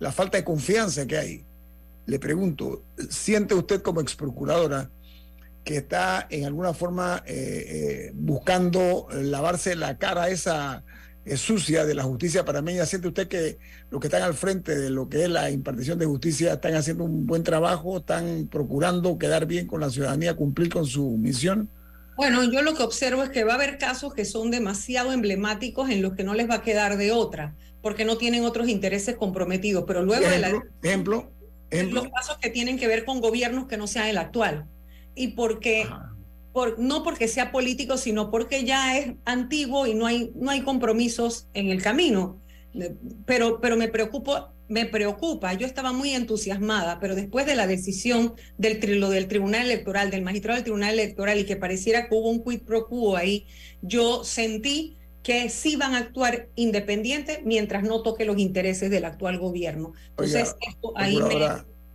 Speaker 1: la falta de confianza que hay. Le pregunto, ¿siente usted como ex procuradora que está en alguna forma eh, eh, buscando lavarse la cara esa sucia de la justicia panameña. ¿Siente usted que los que están al frente de lo que es la impartición de justicia están haciendo un buen trabajo, están procurando quedar bien con la ciudadanía, cumplir con su misión?
Speaker 6: Bueno, yo lo que observo es que va a haber casos que son demasiado emblemáticos en los que no les va a quedar de otra, porque no tienen otros intereses comprometidos. Pero luego
Speaker 1: ejemplo,
Speaker 6: de la...
Speaker 1: Ejemplo, ejemplo.
Speaker 6: Los casos que tienen que ver con gobiernos que no sean el actual. Y porque... Por, no porque sea político, sino porque ya es antiguo y no hay, no hay compromisos en el camino. Pero, pero me, preocupo, me preocupa, yo estaba muy entusiasmada, pero después de la decisión del, del Tribunal Electoral, del magistrado del Tribunal Electoral y que pareciera que hubo un quid pro quo ahí, yo sentí que sí van a actuar independiente mientras no toque los intereses del actual gobierno. Entonces, esto ahí me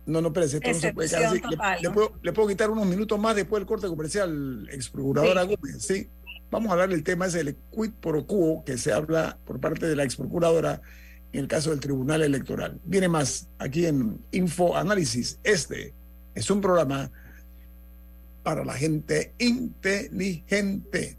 Speaker 1: no, no, espérese, esto no se puede quedar así. Le, puedo, le, puedo, quitar unos minutos más después del corte comercial, ex procuradora sí. Gómez, ¿sí? Vamos a hablar del tema ese del quid pro quo que se habla por parte de la ex procuradora en el caso del Tribunal Electoral. Viene más aquí en Info Análisis. Este es un programa para la gente inteligente.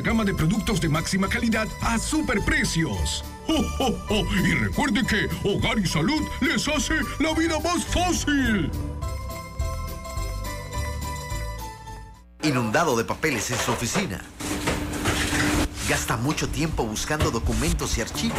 Speaker 4: gama de productos de máxima calidad a superprecios. ¡Oh, oh, oh! Y recuerde que Hogar y Salud les hace la vida más fácil.
Speaker 9: Inundado de papeles en su oficina. Gasta mucho tiempo buscando documentos y archivos.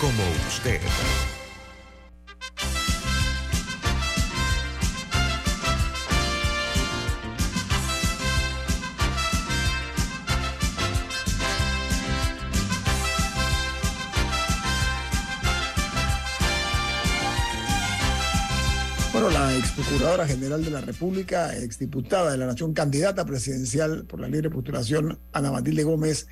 Speaker 5: como usted.
Speaker 1: Bueno, la ex procuradora general de la República, exdiputada de la Nación, candidata presidencial por la libre postulación, Ana Matilde Gómez,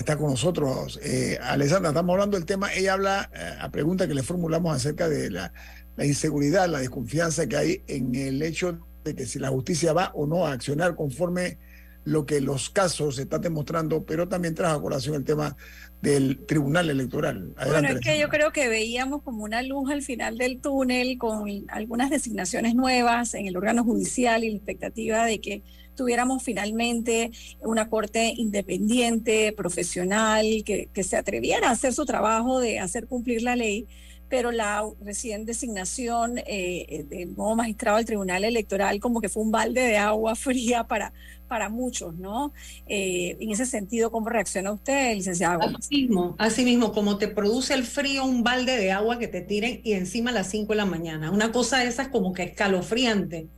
Speaker 1: está con nosotros. Eh, Alessandra, estamos hablando del tema. Ella habla eh, a pregunta que le formulamos acerca de la, la, inseguridad, la desconfianza que hay en el hecho de que si la justicia va o no a accionar conforme lo que los casos están demostrando, pero también trajo a colación el tema del Tribunal Electoral.
Speaker 3: Adelante, bueno, es que yo creo que veíamos como una luz al final del túnel con algunas designaciones nuevas en el órgano judicial y la expectativa de que tuviéramos finalmente una corte independiente, profesional, que, que se atreviera a hacer su trabajo de hacer cumplir la ley pero la recién designación eh, del nuevo magistrado del Tribunal Electoral como que fue un balde de agua fría para, para muchos, ¿no? Eh, en ese sentido, ¿cómo reacciona usted, licenciado?
Speaker 6: Así mismo, así mismo, como te produce el frío un balde de agua que te tiren y encima a las 5 de la mañana. Una cosa de esas como que escalofriante.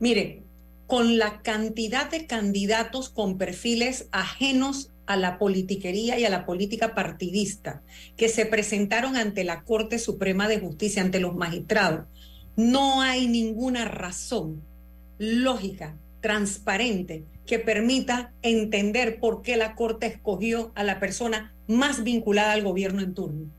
Speaker 6: Mire, con la cantidad de candidatos con perfiles ajenos a la politiquería y a la política partidista que se presentaron ante la Corte Suprema de Justicia, ante los magistrados, no hay ninguna razón lógica, transparente, que permita entender por qué la Corte escogió a la persona más vinculada al gobierno en turno,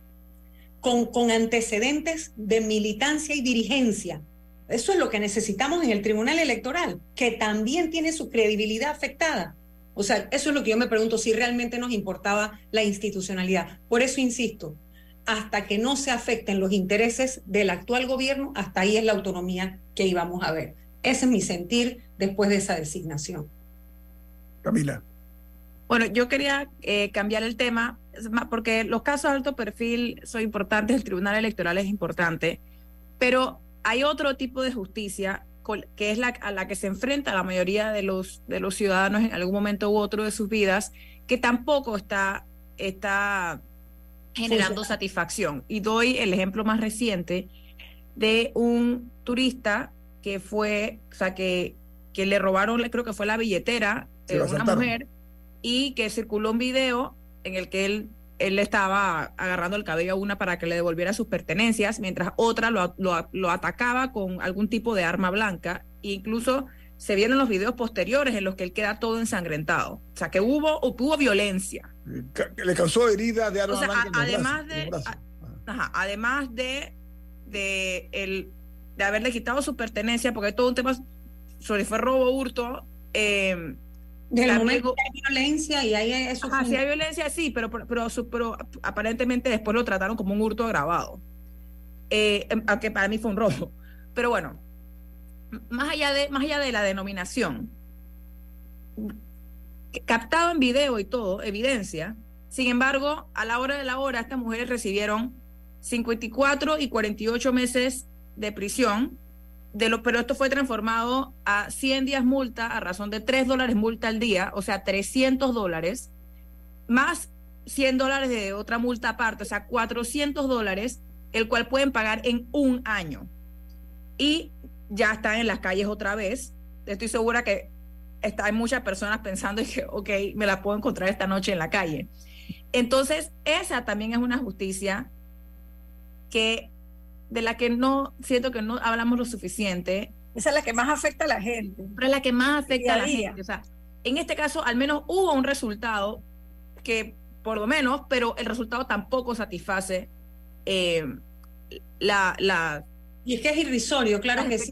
Speaker 6: con, con antecedentes de militancia y dirigencia. Eso es lo que necesitamos en el Tribunal Electoral, que también tiene su credibilidad afectada o sea, eso es lo que yo me pregunto, si realmente nos importaba la institucionalidad. Por eso insisto, hasta que no se afecten los intereses del actual gobierno, hasta ahí es la autonomía que íbamos a ver. Ese es mi sentir después de esa designación.
Speaker 1: Camila.
Speaker 2: Bueno, yo quería eh, cambiar el tema porque los casos de alto perfil son importantes, el Tribunal Electoral es importante, pero hay otro tipo de justicia que es la a la que se enfrenta la mayoría de los, de los ciudadanos en algún momento u otro de sus vidas, que tampoco está, está generando satisfacción. Y doy el ejemplo más reciente de un turista que fue, o sea, que, que le robaron, creo que fue la billetera de una mujer y que circuló un video en el que él, él estaba agarrando el cabello a una para que le devolviera sus pertenencias, mientras otra lo, lo, atacaba con algún tipo de arma blanca. E incluso se vieron los videos posteriores en los que él queda todo ensangrentado. O sea, que hubo, hubo violencia.
Speaker 1: Le causó herida de arma blanca.
Speaker 2: además, de, además de, de, el, de haberle quitado su pertenencia, porque todo un tema sobre fue robo, hurto. Eh,
Speaker 6: del momento que hay violencia y hay eso.
Speaker 2: Ajá, sí hay violencia, sí, pero, pero, pero, aparentemente después lo trataron como un hurto agravado. Eh, em, aunque para mí fue un robo. Pero bueno, más allá de, más allá de la denominación, captado en video y todo, evidencia. Sin embargo, a la hora de la hora, estas mujeres recibieron 54 y 48 meses de prisión lo, pero esto fue transformado a 100 días multa a razón de 3 dólares multa al día, o sea, 300 dólares, más 100 dólares de otra multa aparte, o sea, 400 dólares, el cual pueden pagar en un año. Y ya están en las calles otra vez. Estoy segura que está, hay muchas personas pensando que, ok, me la puedo encontrar esta noche en la calle. Entonces, esa también es una justicia que de la que no siento que no hablamos lo suficiente.
Speaker 3: Esa es la que más afecta a la gente.
Speaker 2: Pero es la que más afecta a la gente. O sea, en este caso, al menos hubo un resultado que, por lo menos, pero el resultado tampoco satisface eh, la, la,
Speaker 6: Y es que es irrisorio, claro que sí.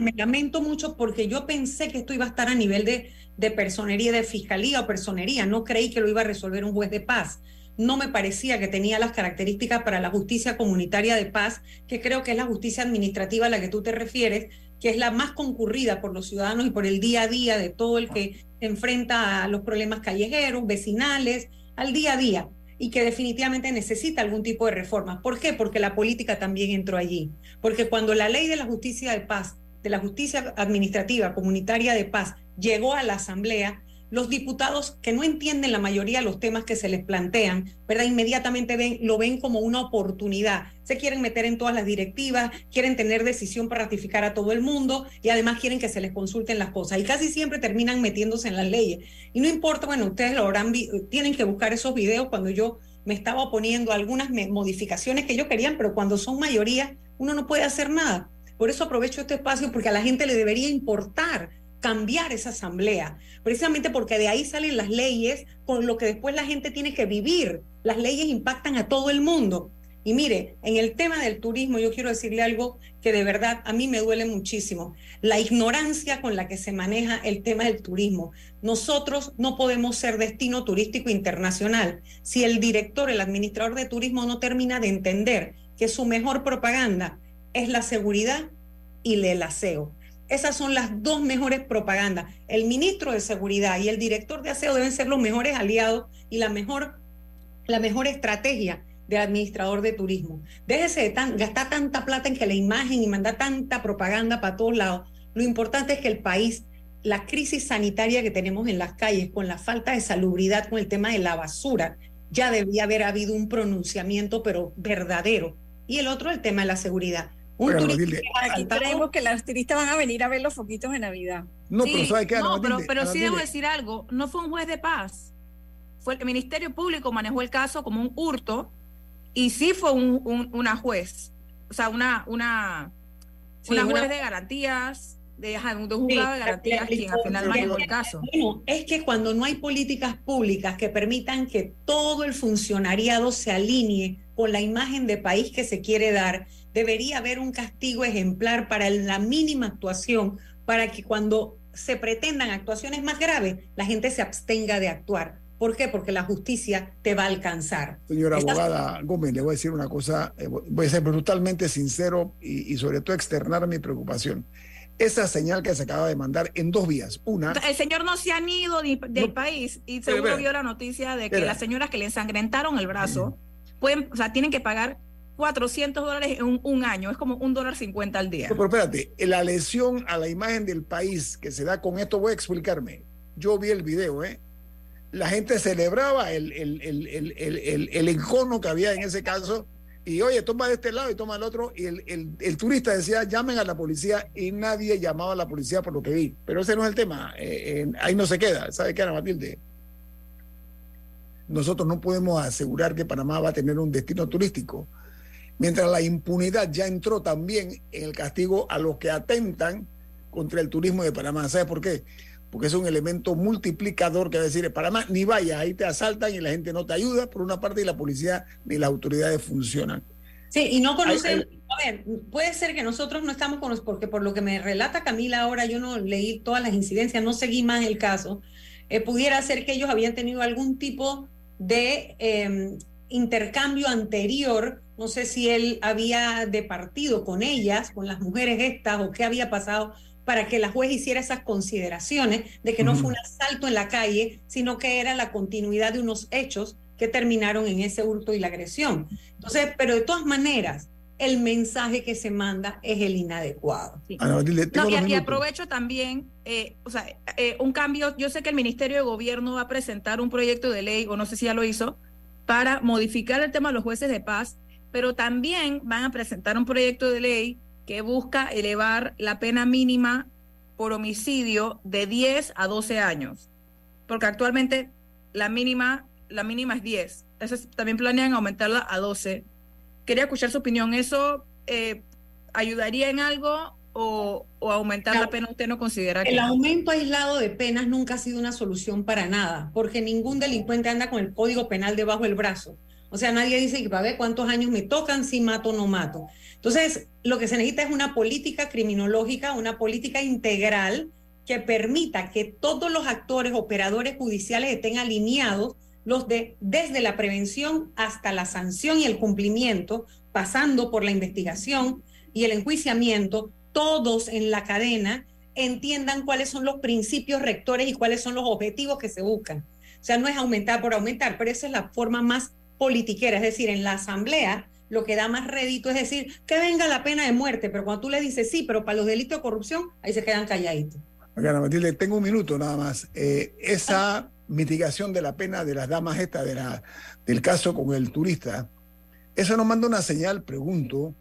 Speaker 6: me lamento mucho porque yo pensé que esto iba a estar a nivel de, de personería, de fiscalía o personería. No creí que lo iba a resolver un juez de paz no me parecía que tenía las características para la justicia comunitaria de paz, que creo que es la justicia administrativa a la que tú te refieres, que es la más concurrida por los ciudadanos y por el día a día de todo el que se enfrenta a los problemas callejeros, vecinales, al día a día y que definitivamente necesita algún tipo de reforma. ¿Por qué? Porque la política también entró allí. Porque cuando la ley de la justicia de paz, de la justicia administrativa comunitaria de paz, llegó a la Asamblea, los diputados que no entienden la mayoría de los temas que se les plantean, ¿verdad? Inmediatamente ven, lo ven como una oportunidad. Se quieren meter en todas las directivas, quieren tener decisión para ratificar a todo el mundo y además quieren que se les consulten las cosas. Y casi siempre terminan metiéndose en las leyes. Y no importa, bueno, ustedes lo habrán, tienen que buscar esos videos cuando yo me estaba oponiendo algunas modificaciones que yo querían, pero cuando son mayoría, uno no puede hacer nada. Por eso aprovecho este espacio porque a la gente le debería importar cambiar esa asamblea, precisamente porque de ahí salen las leyes con lo que después la gente tiene que vivir. Las leyes impactan a todo el mundo. Y mire, en el tema del turismo yo quiero decirle algo que de verdad a mí me duele muchísimo. La ignorancia con la que se maneja el tema del turismo. Nosotros no podemos ser destino turístico internacional si el director, el administrador de turismo no termina de entender que su mejor propaganda es la seguridad y el aseo. Esas son las dos mejores propagandas. El ministro de Seguridad y el director de aseo deben ser los mejores aliados y la mejor, la mejor estrategia del administrador de turismo. Déjese de gastar tanta plata en que la imagen y mandar tanta propaganda para todos lados. Lo importante es que el país, la crisis sanitaria que tenemos en las calles, con la falta de salubridad, con el tema de la basura, ya debía haber habido un pronunciamiento, pero verdadero. Y el otro, el tema de la seguridad. Un
Speaker 3: Aquí creemos que los turistas van a venir a ver los foquitos de Navidad.
Speaker 2: No, pero ¿sabe qué? No, pero, pero sí debo decir algo. No fue un juez de paz. Fue el Ministerio Público manejó el caso como un hurto y sí fue un, una juez. O sea, una, una, una juez de garantías, de, un juzgado de garantías quien al final manejó el caso.
Speaker 6: Bueno, es que cuando no hay políticas públicas que permitan que todo el funcionariado se alinee con la imagen de país que se quiere dar, debería haber un castigo ejemplar para la mínima actuación, para que cuando se pretendan actuaciones más graves, la gente se abstenga de actuar. ¿Por qué? Porque la justicia te va a alcanzar.
Speaker 1: Señora abogada Gómez, le voy a decir una cosa, eh, voy a ser brutalmente sincero y, y sobre todo externar mi preocupación. esa señal que se acaba de mandar en dos vías. Una.
Speaker 2: El señor no se han ido del país y seguro vio la noticia de que las señoras que le ensangrentaron el brazo pueden, o sea, tienen que pagar 400 dólares en un, año, es como un dólar cincuenta al día.
Speaker 1: Pero espérate, la lesión a la imagen del país que se da con esto, voy a explicarme. Yo vi el video, ¿eh? La gente celebraba el, el, el, el encono que había en ese caso y oye, toma de este lado y toma del otro. Y el, turista decía, llamen a la policía y nadie llamaba a la policía por lo que vi. Pero ese no es el tema. Eh, ahí no se queda. ¿Sabe qué, Ana Matilde? Nosotros no podemos asegurar que Panamá va a tener un destino turístico. Mientras la impunidad ya entró también en el castigo a los que atentan contra el turismo de Panamá. ¿Sabes por qué? porque es un elemento multiplicador que va a decir, para más, ni vaya, ahí te asaltan y la gente no te ayuda, por una parte, y la policía ni las autoridades funcionan.
Speaker 6: Sí, y no conocemos, a ver, puede ser que nosotros no estamos con porque por lo que me relata Camila ahora, yo no leí todas las incidencias, no seguí más el caso, eh, pudiera ser que ellos habían tenido algún tipo de em, intercambio anterior, no sé si él había departido con ellas, con las mujeres estas, o qué había pasado, para que la juez hiciera esas consideraciones de que no fue un asalto en la calle, sino que era la continuidad de unos hechos que terminaron en ese hurto y la agresión. Entonces, pero de todas maneras, el mensaje que se manda es el inadecuado.
Speaker 2: y, aprovecho también, eh, o sea, eh, un cambio, yo sé que el Ministerio de Gobierno va a presentar un proyecto de ley, o no sé si ya lo hizo, para modificar el tema de los jueces de paz, pero también van a presentar un proyecto de ley que busca elevar la pena mínima por homicidio de 10 a 12 años, porque actualmente la mínima, la mínima es 10. Entonces también planean aumentarla a 12. Quería escuchar su opinión. ¿Eso eh, ayudaría en algo o, aumentar la pena usted no considera que...
Speaker 6: El aumento aislado de penas nunca ha sido una solución para nada, porque ningún delincuente anda con el código penal debajo del brazo. O sea, nadie dice que para ver cuántos años me tocan, si mato o no mato. Entonces, lo que se necesita es una política criminológica, una política integral que permita que todos los actores, operadores judiciales estén alineados, los de desde la prevención hasta la sanción y el cumplimiento, pasando por la investigación y el enjuiciamiento, todos en la cadena entiendan cuáles son los principios rectores y cuáles son los objetivos que se buscan. O sea, no es aumentar por aumentar, pero esa es la forma más politiquera, es decir, en la asamblea lo que da más rédito es decir, que venga la pena de muerte, pero cuando tú le dices sí, pero para los delitos de corrupción, ahí se quedan calladitos.
Speaker 1: Ana Matilde, tengo un minuto nada más. Eh, esa mitigación de la pena de las damas esta de la, del caso con el turista, eso nos manda una señal, pregunto,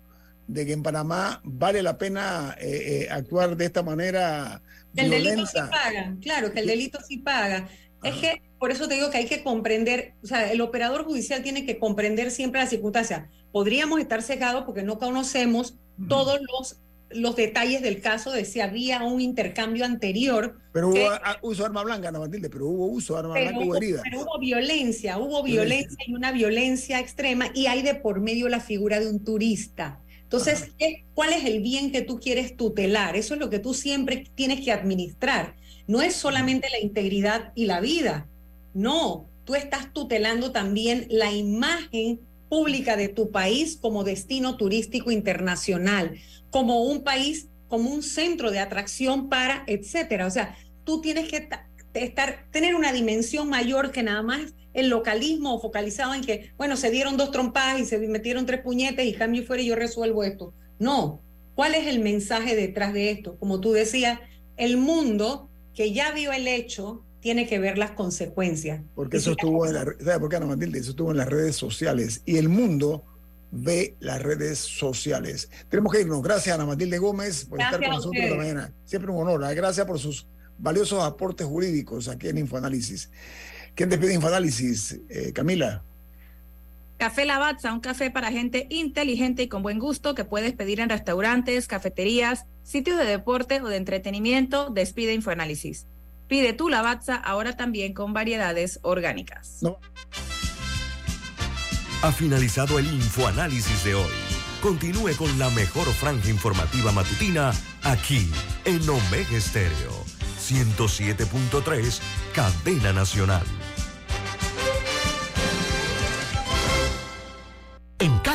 Speaker 1: de que en Panamá vale la pena eh, eh, actuar de esta manera.
Speaker 6: El delito sí paga, claro, que el delito sí paga. Es que por eso te digo que hay que comprender, o sea, el operador judicial tiene que comprender siempre la circunstancia podríamos estar cegados porque no conocemos todos los, los detalles del caso de si había un intercambio anterior.
Speaker 1: Pero hubo uso de arma blanca, no Matilde, pero hubo uso de arma blanca, hubo herida.
Speaker 6: Pero hubo violencia, hubo violencia y una violencia extrema y hay de por medio la figura de un turista. Entonces, ¿cuál es el bien que tú quieres tutelar? Eso es lo que tú siempre tienes que administrar. No es solamente la integridad y la vida. No, tú estás tutelando también la imagen pública de tu país como destino turístico internacional, como un país, como un centro de atracción para, etcétera. O sea, tú tienes que estar, tener una dimensión mayor que nada más el localismo focalizado en que, bueno, se dieron dos trompadas y se metieron tres puñetes y cambio fuera y yo resuelvo esto. No. ¿Cuál es el mensaje detrás de esto? Como tú decías, el mundo que ya vio el hecho tiene que ver las consecuencias.
Speaker 1: Porque eso estuvo en la, ¿sabe por Matilde? Eso estuvo en las redes sociales y el mundo ve las redes sociales. Tenemos que irnos. Gracias, Ana Matilde Gómez, por estar con nosotros esta mañana. Siempre un honor. ¿eh? Gracias por sus valiosos aportes jurídicos aquí en Infoanálisis. ¿Quién despide Infoanálisis? Eh, Camila.
Speaker 2: Café Lavazza, un café para gente inteligente y con buen gusto que puedes pedir en restaurantes, cafeterías, sitios de deporte o de entretenimiento. Despide Infoanálisis. Pide tu Lavazza ahora también con variedades orgánicas.
Speaker 5: Ha finalizado el infoanálisis de hoy. Continúe con la mejor franja informativa matutina aquí en Omega Estéreo 107.3, Cadena Nacional.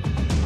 Speaker 8: Thank you.